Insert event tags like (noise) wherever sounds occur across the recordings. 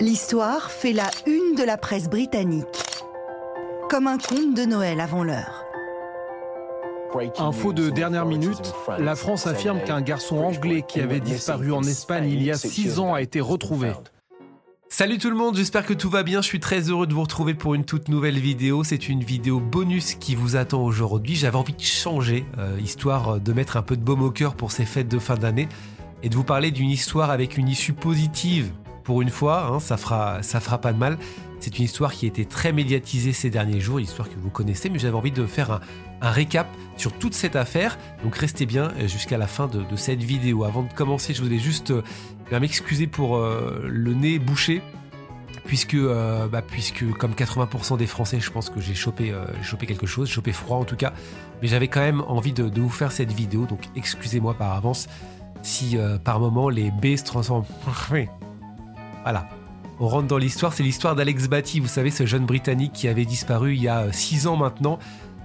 L'histoire fait la une de la presse britannique. Comme un conte de Noël avant l'heure. Info de dernière minute, la France affirme qu'un garçon anglais qui avait disparu en Espagne il y a six ans a été retrouvé. Salut tout le monde, j'espère que tout va bien, je suis très heureux de vous retrouver pour une toute nouvelle vidéo. C'est une vidéo bonus qui vous attend aujourd'hui. J'avais envie de changer, euh, histoire de mettre un peu de baume au cœur pour ces fêtes de fin d'année et de vous parler d'une histoire avec une issue positive. Pour une fois, hein, ça, fera, ça fera pas de mal. C'est une histoire qui a été très médiatisée ces derniers jours, histoire que vous connaissez, mais j'avais envie de faire un, récap sur toute cette affaire. Donc restez bien jusqu'à la fin de, cette vidéo. Avant de commencer, je voulais juste euh, m'excuser pour euh, le nez bouché. Puisque, euh, bah, puisque comme 80% des Français, je pense que j'ai chopé, chopé quelque chose, chopé froid en tout cas. Mais j'avais quand même envie de, de, vous faire cette vidéo, donc excusez-moi par avance si par moment les B se transforment. (laughs) voilà, on rentre dans l'histoire, c'est l'histoire d'Alex Batty, vous savez, ce jeune Britannique qui avait disparu il y a 6 ans maintenant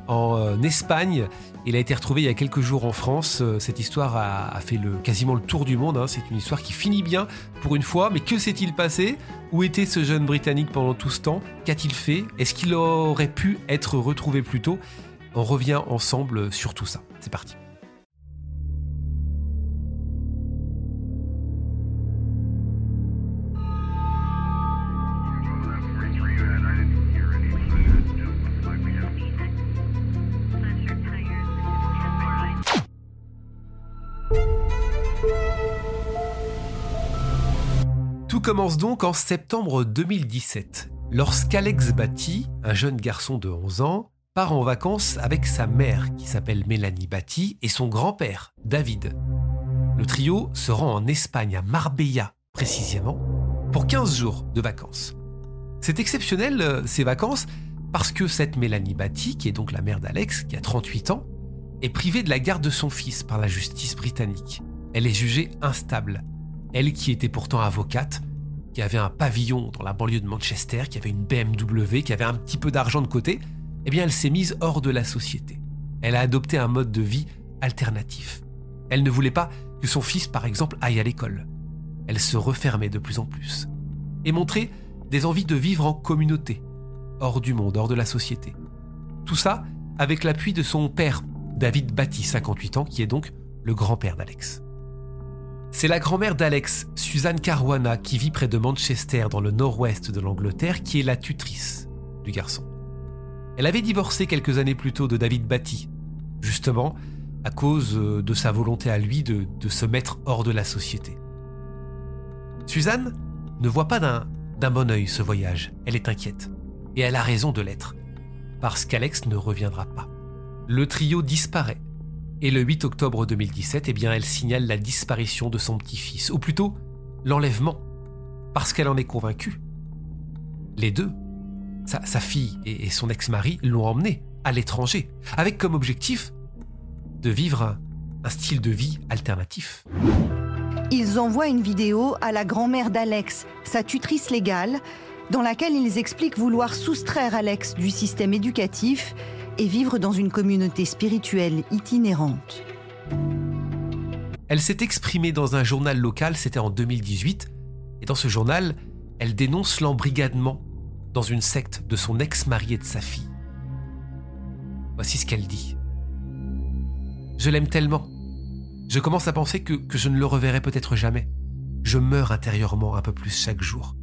en euh, Espagne. Il a été retrouvé il y a quelques jours en France. Euh, cette histoire a, fait quasiment le tour du monde. Hein. C'est une histoire qui finit bien pour une fois. Mais que s'est-il passé? Où était ce jeune Britannique pendant tout ce temps? Qu'a-t-il fait? Est-ce qu'il aurait pu être retrouvé plus tôt? On revient ensemble sur tout ça. C'est parti. Commence donc en septembre 2017, lorsqu'Alex Batty, un jeune garçon de 11 ans, part en vacances avec sa mère qui s'appelle Mélanie Batty et son grand-père, David. Le trio se rend en Espagne, à Marbella précisément, pour 15 jours de vacances. C'est exceptionnel euh, ces vacances parce que cette Mélanie Batty, qui est donc la mère d'Alex, qui a 38 ans, est privée de la garde de son fils par la justice britannique. Elle est jugée instable. Elle qui était pourtant avocate, qui avait un pavillon dans la banlieue de Manchester, qui avait une BMW, qui avait un petit peu d'argent de côté, eh bien elle s'est mise hors de la société. Elle a adopté un mode de vie alternatif. Elle ne voulait pas que son fils, par exemple, aille à l'école. Elle se refermait de plus en plus. Et montrait des envies de vivre en communauté, hors du monde, hors de la société. Tout ça avec l'appui de son père, David Batty, 58 ans, qui est donc le grand-père d'Alex. C'est la grand-mère d'Alex, Suzanne Caruana, qui vit près de Manchester dans le nord-ouest de l'Angleterre, qui est la tutrice du garçon. Elle avait divorcé quelques années plus tôt de David Batty, justement à cause euh, de sa volonté à lui de, de se mettre hors de la société. Suzanne ne voit pas d'un bon œil ce voyage, elle est inquiète. Et elle a raison de l'être, parce qu'Alex ne reviendra pas. Le trio disparaît et le 8 octobre 2017, eh bien, elle signale la disparition de son petit-fils, ou plutôt l'enlèvement, parce qu'elle en est convaincue. Les deux, sa, fille et, son ex-mari, l'ont emmené à l'étranger, avec comme objectif de vivre un style de vie alternatif. Ils envoient une vidéo à la grand-mère d'Alex, sa tutrice légale, dans laquelle ils expliquent vouloir soustraire Alex du système éducatif et vivre dans une communauté spirituelle itinérante. Elle s'est exprimée dans un journal local, c'était en 2018, et dans ce journal, elle dénonce l'embrigadement dans une secte de son ex-mari et de sa fille. Voici ce qu'elle dit. Je l'aime tellement. Je commence à penser que, que je ne le reverrai peut-être jamais. Je meurs intérieurement un peu plus chaque jour.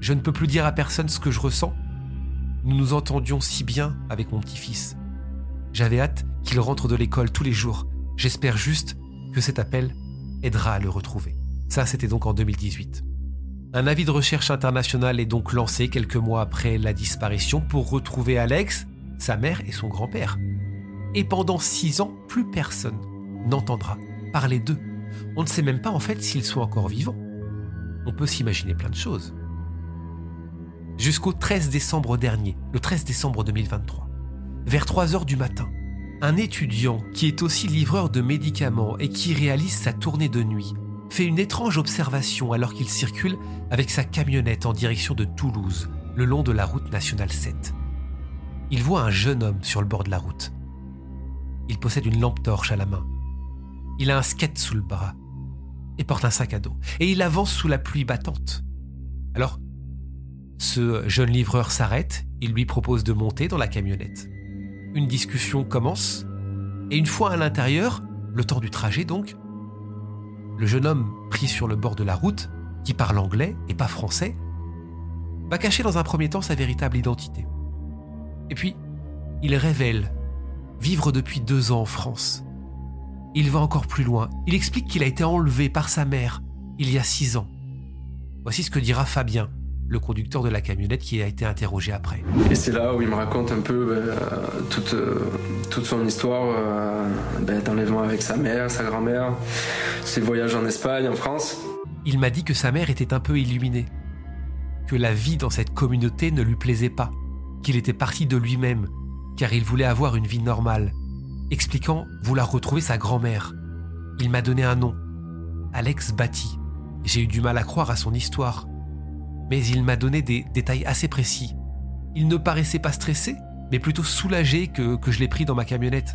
Je ne peux plus dire à personne ce que je ressens nous nous entendions si bien avec mon petit-fils. J'avais hâte qu'il rentre de l'école tous les jours. J'espère juste que cet appel aidera à le retrouver. Ça, c'était donc en 2018. Un avis de recherche international est donc lancé quelques mois après la disparition pour retrouver Alex, sa mère et son grand-père. Et pendant six ans, plus personne n'entendra parler d'eux. On ne sait même pas en fait s'ils sont encore vivants. On peut s'imaginer plein de choses. Jusqu'au 13 décembre dernier, le 13 décembre 2023, vers 3 heures du matin, un étudiant qui est aussi livreur de médicaments et qui réalise sa tournée de nuit fait une étrange observation alors qu'il circule avec sa camionnette en direction de Toulouse, le long de la route nationale 7. Il voit un jeune homme sur le bord de la route. Il possède une lampe torche à la main. Il a un skate sous le bras et porte un sac à dos. Et il avance sous la pluie battante. Alors, ce jeune livreur s'arrête, il lui propose de monter dans la camionnette. Une discussion commence, et une fois à l'intérieur, le temps du trajet donc, le jeune homme pris sur le bord de la route, qui parle anglais et pas français, va cacher dans un premier temps sa véritable identité. Et puis, il révèle vivre depuis deux ans en France. Il va encore plus loin. Il explique qu'il a été enlevé par sa mère il y a six ans. Voici ce que dira Fabien, le conducteur de la camionnette qui a été interrogé après. Et c'est là où il me raconte un peu ben, toute, toute, son histoire euh, ben, d'enlèvement avec sa mère, sa grand-mère, ses voyages en Espagne, en France. Il m'a dit que sa mère était un peu illuminée, que la vie dans cette communauté ne lui plaisait pas, qu'il était parti de lui-même, car il voulait avoir une vie normale, expliquant vouloir retrouver sa grand-mère. Il m'a donné un nom, Alex Batty. J'ai eu du mal à croire à son histoire, mais il m'a donné des détails assez précis. Il ne paraissait pas stressé, mais plutôt soulagé que, que je l'ai pris dans ma camionnette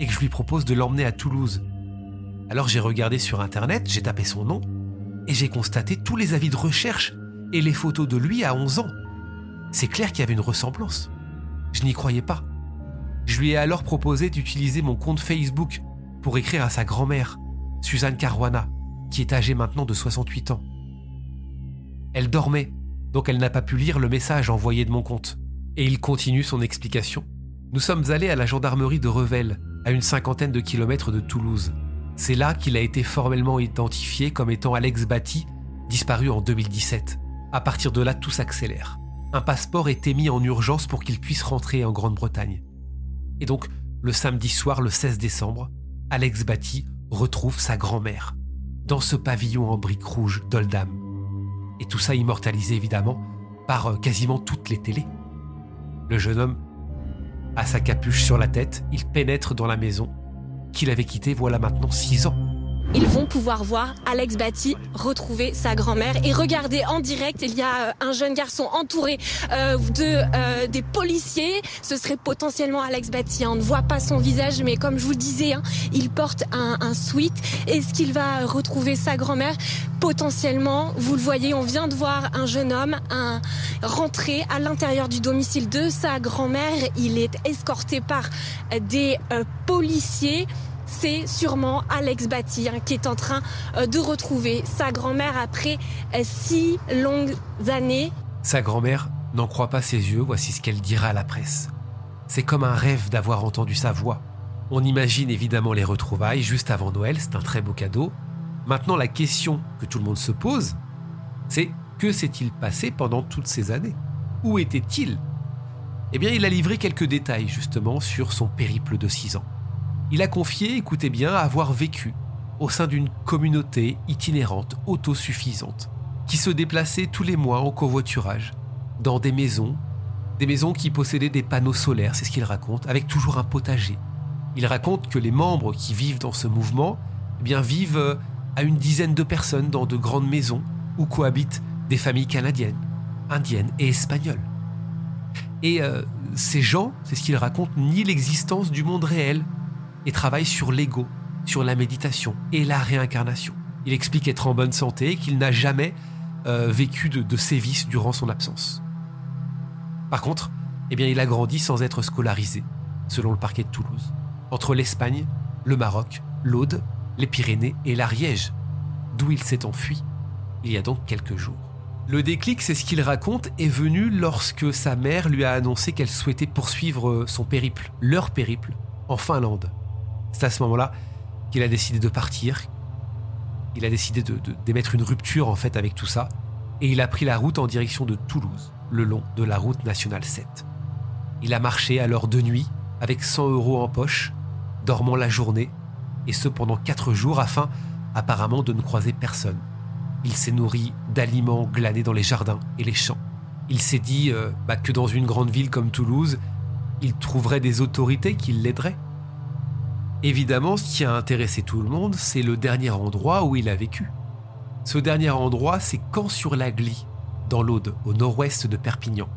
et que je lui propose de l'emmener à Toulouse. Alors j'ai regardé sur Internet, j'ai tapé son nom, et j'ai constaté tous les avis de recherche et les photos de lui à 11 ans. C'est clair qu'il y avait une ressemblance. Je n'y croyais pas. Je lui ai alors proposé d'utiliser mon compte Facebook pour écrire à sa grand-mère, Suzanne Caruana, qui est âgée maintenant de 68 ans. Elle dormait, donc elle n'a pas pu lire le message envoyé de mon compte. Et il continue son explication. Nous sommes allés à la gendarmerie de Revel, à une cinquantaine de kilomètres de Toulouse. C'est là qu'il a été formellement identifié comme étant Alex Batty, disparu en 2017. À partir de là, tout s'accélère. Un passeport est émis en urgence pour qu'il puisse rentrer en Grande-Bretagne. Et donc, le samedi soir, le 16 décembre, Alex Batty retrouve sa grand-mère, dans ce pavillon en briques rouges d'Oldham. Et tout ça immortalisé évidemment par euh, quasiment toutes les télés. Le jeune homme a sa capuche sur la tête, il pénètre dans la maison qu'il avait quittée voilà maintenant six ans ils vont pouvoir voir Alex Batty retrouver sa grand-mère et regarder en direct. Il y a euh, un jeune garçon entouré euh, de euh, des policiers. Ce serait potentiellement Alex Batty. On ne voit pas son visage, mais comme je vous le disais, hein, il porte un, un sweat. Est-ce qu'il va retrouver sa grand-mère? Potentiellement, vous le voyez, on vient de voir un jeune homme un, rentrer à l'intérieur du domicile de sa grand-mère. Il est escorté par des policiers c'est sûrement Alex Batty hein, qui est en train euh, de retrouver sa grand-mère après euh, six longues années. Sa grand-mère n'en croit pas ses yeux, voici ce qu'elle dira à la presse. C'est comme un rêve d'avoir entendu sa voix. On imagine évidemment les retrouvailles juste avant Noël, c'est un très beau cadeau. Maintenant, la question que tout le monde se pose, c'est que s'est-il passé pendant toutes ces années? Où était-il? Eh bien, il a livré quelques détails justement sur son périple de six ans il a confié, écoutez bien, avoir vécu au sein d'une communauté itinérante autosuffisante, qui se déplaçait tous les mois en covoiturage, dans des maisons, des maisons qui possédaient des panneaux solaires, c'est ce qu'il raconte, avec toujours un potager. Il raconte que les membres qui vivent dans ce mouvement eh bien, vivent euh, à une dizaine de personnes dans de grandes maisons où cohabitent des familles canadiennes, indiennes et espagnoles. Et euh, ces gens, c'est ce qu'il raconte, nient l'existence du monde réel, et travaille sur l'ego, sur la méditation et la réincarnation. Il explique être en bonne santé et qu'il n'a jamais euh, vécu de, sévices durant son absence. Par contre, eh bien, il a grandi sans être scolarisé, selon le parquet de Toulouse, entre l'Espagne, le Maroc, l'Aude, les Pyrénées et l'Ariège, d'où il s'est enfui il y a donc quelques jours. Le déclic, c'est ce qu'il raconte, est venu lorsque sa mère lui a annoncé qu'elle souhaitait poursuivre son périple, leur périple, en Finlande. C'est à ce moment-là qu'il a décidé de partir. Il a décidé d'émettre une rupture en fait avec tout ça. Et il a pris la route en direction de Toulouse, le long de la route nationale 7. Il a marché l'heure de nuit, avec 100 euros en poche, dormant la journée, et ce pendant 4 jours afin apparemment de ne croiser personne. Il s'est nourri d'aliments glanés dans les jardins et les champs. Il s'est dit euh, bah, que dans une grande ville comme Toulouse, il trouverait des autorités qui l'aideraient. Évidemment, ce qui a intéressé tout le monde, c'est le dernier endroit où il a vécu. Ce dernier endroit, c'est Camp-sur-la-Glie, dans l'Aude, au nord-ouest de Perpignan.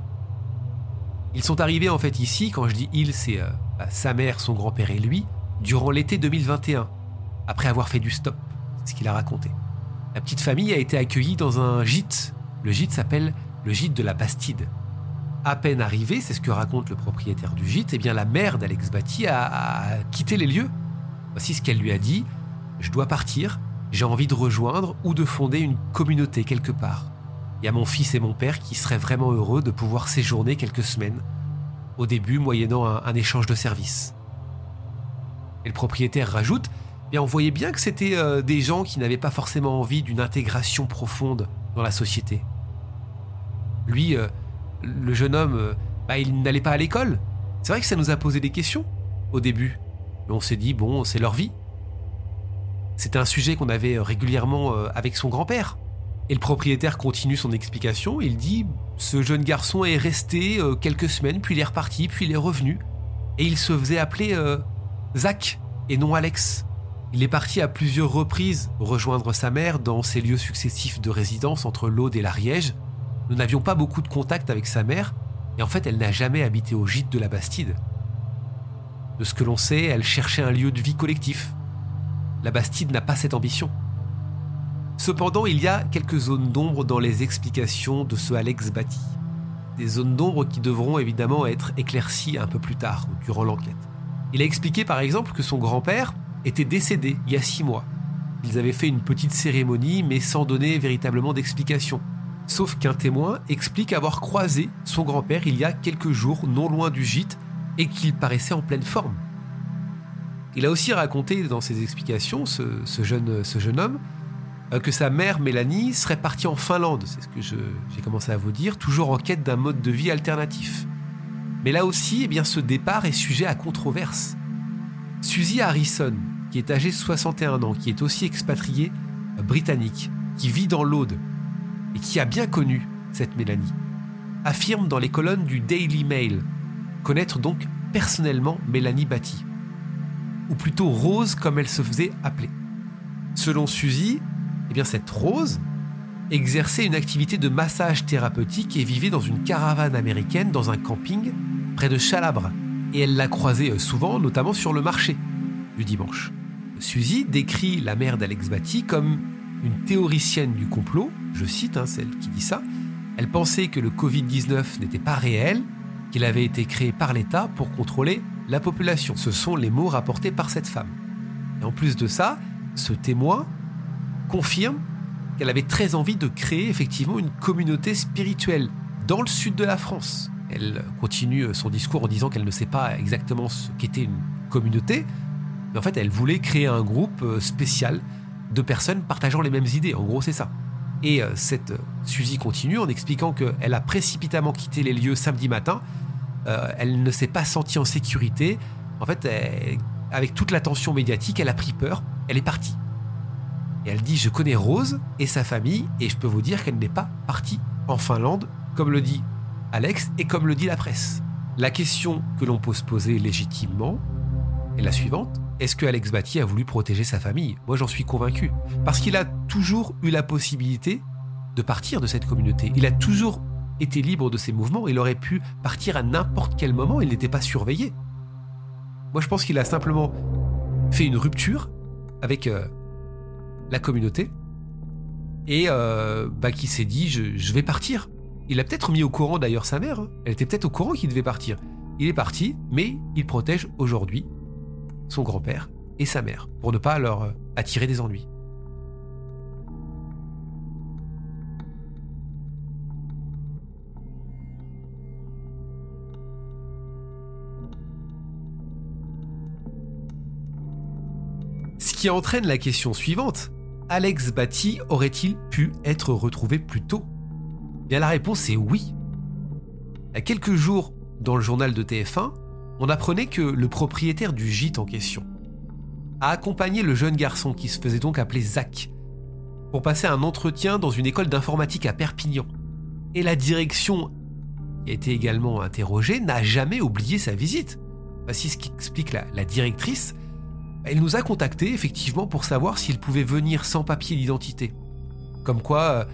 Ils sont arrivés en fait ici, quand je dis il, c'est euh, bah, sa mère, son grand-père et lui, durant l'été 2021, après avoir fait du stop, c'est ce qu'il a raconté. La petite famille a été accueillie dans un gîte. Le gîte s'appelle le gîte de la Bastide. À peine arrivé, c'est ce que raconte le propriétaire du gîte, eh bien la mère d'Alex Batty a, quitté les lieux. Voici ce qu'elle lui a dit Je dois partir, j'ai envie de rejoindre ou de fonder une communauté quelque part. Il y a mon fils et mon père qui seraient vraiment heureux de pouvoir séjourner quelques semaines, au début moyennant un, échange de services. Et le propriétaire rajoute bien, on voyait bien que c'était euh, des gens qui n'avaient pas forcément envie d'une intégration profonde dans la société. Lui, euh, le jeune homme, euh, bah, il n'allait pas à l'école. C'est vrai que ça nous a posé des questions au début. Mais on s'est dit, bon, c'est leur vie. C'était un sujet qu'on avait régulièrement avec son grand-père. Et le propriétaire continue son explication. Il dit Ce jeune garçon est resté euh, quelques semaines, puis il est reparti, puis il est revenu. Et il se faisait appeler euh, Zach et non Alex. Il est parti à plusieurs reprises rejoindre sa mère dans ses lieux successifs de résidence entre l'Aude et l'Ariège. Nous n'avions pas beaucoup de contact avec sa mère, et en fait elle n'a jamais habité au gîte de la Bastide. De ce que l'on sait, elle cherchait un lieu de vie collectif. La Bastide n'a pas cette ambition. Cependant, il y a quelques zones d'ombre dans les explications de ce Alex Batty. Des zones d'ombre qui devront évidemment être éclaircies un peu plus tard, durant l'enquête. Il a expliqué par exemple que son grand-père était décédé il y a six mois. Ils avaient fait une petite cérémonie mais sans donner véritablement d'explication. Sauf qu'un témoin explique avoir croisé son grand-père il y a quelques jours non loin du gîte et qu'il paraissait en pleine forme. Il a aussi raconté dans ses explications, ce, jeune, homme, euh, que sa mère, Mélanie, serait partie en Finlande, c'est ce que j'ai commencé à vous dire, toujours en quête d'un mode de vie alternatif. Mais là aussi, eh bien, ce départ est sujet à controverse. Suzy Harrison, qui est âgée de 61 ans, qui est aussi expatriée euh, britannique, qui vit dans l'Aude et qui a bien connu cette Mélanie, affirme dans les colonnes du Daily Mail connaître donc personnellement Mélanie Batty, ou plutôt Rose comme elle se faisait appeler. Selon Suzy, eh cette Rose exerçait une activité de massage thérapeutique et vivait dans une caravane américaine dans un camping près de Chalabre. Et elle l'a croisée euh, souvent, notamment sur le marché du dimanche. Suzy décrit la mère d'Alex Batty comme une théoricienne du complot, je cite hein, celle qui dit ça. Elle pensait que le Covid-19 n'était pas réel, qu'il avait été créé par l'État pour contrôler la population. Ce sont les mots rapportés par cette femme. Et en plus de ça, ce témoin confirme qu'elle avait très envie de créer effectivement une communauté spirituelle dans le sud de la France. Elle continue son discours en disant qu'elle ne sait pas exactement ce qu'était une communauté, mais en fait elle voulait créer un groupe euh, spécial de personnes partageant les mêmes idées. En gros, c'est ça. Et euh, cette euh, Suzy continue en expliquant qu'elle a précipitamment quitté les lieux samedi matin. elle ne s'est pas sentie en sécurité. En fait, avec toute l'attention médiatique, elle a pris peur. Elle est partie. Et elle dit Je connais Rose et sa famille, et je peux vous dire qu'elle n'est pas partie en Finlande, comme le dit Alex et comme le dit la presse. La question que l'on peut se poser légitimement est la suivante est-ce que Alex Batty a voulu protéger sa famille? Moi, j'en suis convaincu. Parce qu'il a toujours eu la possibilité de partir de cette communauté. Il a toujours été libre de ses mouvements. Il aurait pu partir à n'importe quel moment. Il n'était pas surveillé. Moi, je pense qu'il a simplement fait une rupture avec euh, la communauté, et euh, bah, qui s'est dit je, vais partir. Il a peut-être mis au courant d'ailleurs sa mère, hein. elle était peut-être au courant qu'il devait partir. Il est parti, mais il protège aujourd'hui grand-père et sa mère, pour ne pas leur euh, attirer des ennuis. Ce qui entraîne la question suivante. Alex Batty aurait-il pu être retrouvé plus tôt? Bien la réponse est oui. A quelques jours, dans le journal de TF1, on apprenait que le propriétaire du gîte en question a accompagné le jeune garçon qui se faisait donc appeler Zach pour passer un entretien dans une école d'informatique à Perpignan. Et la direction, qui a été également interrogée, n'a jamais oublié sa visite. Voici ce qu'explique la, la directrice. Elle nous a contactés effectivement pour savoir s'il pouvait venir sans papier d'identité. Comme quoi, euh,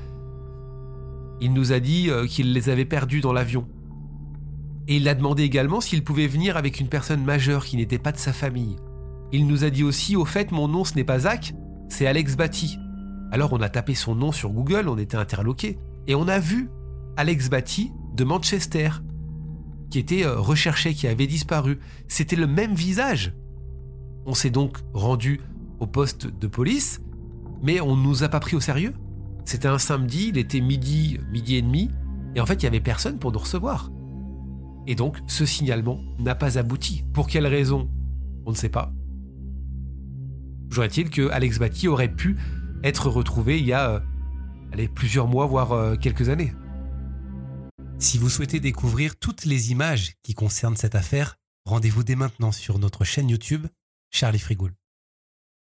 il nous a dit euh, qu'il les avait perdus dans l'avion. Et il a demandé également s'il pouvait venir avec une personne majeure qui n'était pas de sa famille. Il nous a dit aussi, au fait, mon nom ce n'est pas Zach, c'est Alex Batty. Alors on a tapé son nom sur Google, on était interloqué, et on a vu Alex Batty de Manchester, qui était euh, recherché, qui avait disparu. C'était le même visage. On s'est donc rendu au poste de police, mais on ne nous a pas pris au sérieux. C'était un samedi, il était midi, midi et demi, et en fait il n'y avait personne pour nous recevoir. Et donc ce signalement n'a pas abouti. Pour quelle raison? On ne sait pas. Toujours est-il que Alex Batty aurait pu être retrouvé il y a euh, plusieurs mois, voire euh, quelques années? Si vous souhaitez découvrir toutes les images qui concernent cette affaire, rendez-vous dès maintenant sur notre chaîne YouTube Charlie Frigoul.